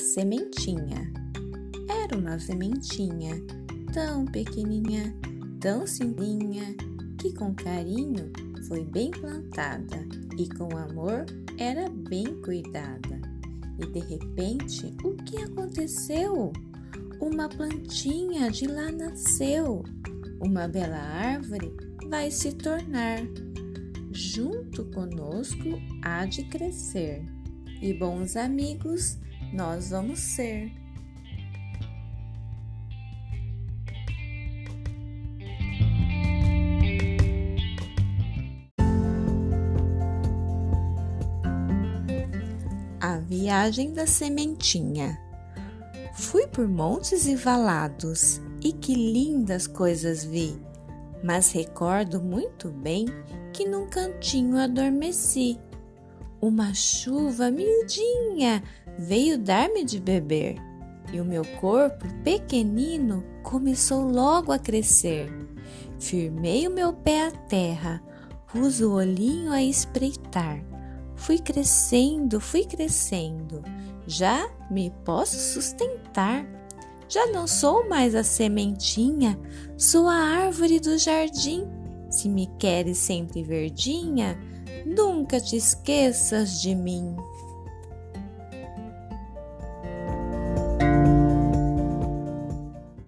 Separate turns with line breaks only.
sementinha. Era uma sementinha tão pequenininha, tão simplinha, que com carinho foi bem plantada e com amor era bem cuidada. E de repente, o que aconteceu? Uma plantinha de lá nasceu. Uma bela árvore vai se tornar. Junto conosco há de crescer. E bons amigos nós vamos ser. A viagem da sementinha. Fui por montes e valados e que lindas coisas vi, mas recordo muito bem que num cantinho adormeci. Uma chuva miudinha veio dar-me de beber e o meu corpo pequenino começou logo a crescer. Firmei o meu pé à terra, pus o olhinho a espreitar. Fui crescendo, fui crescendo, já me posso sustentar. Já não sou mais a sementinha, sou a árvore do jardim. Se me queres sempre verdinha, nunca te esqueças de mim.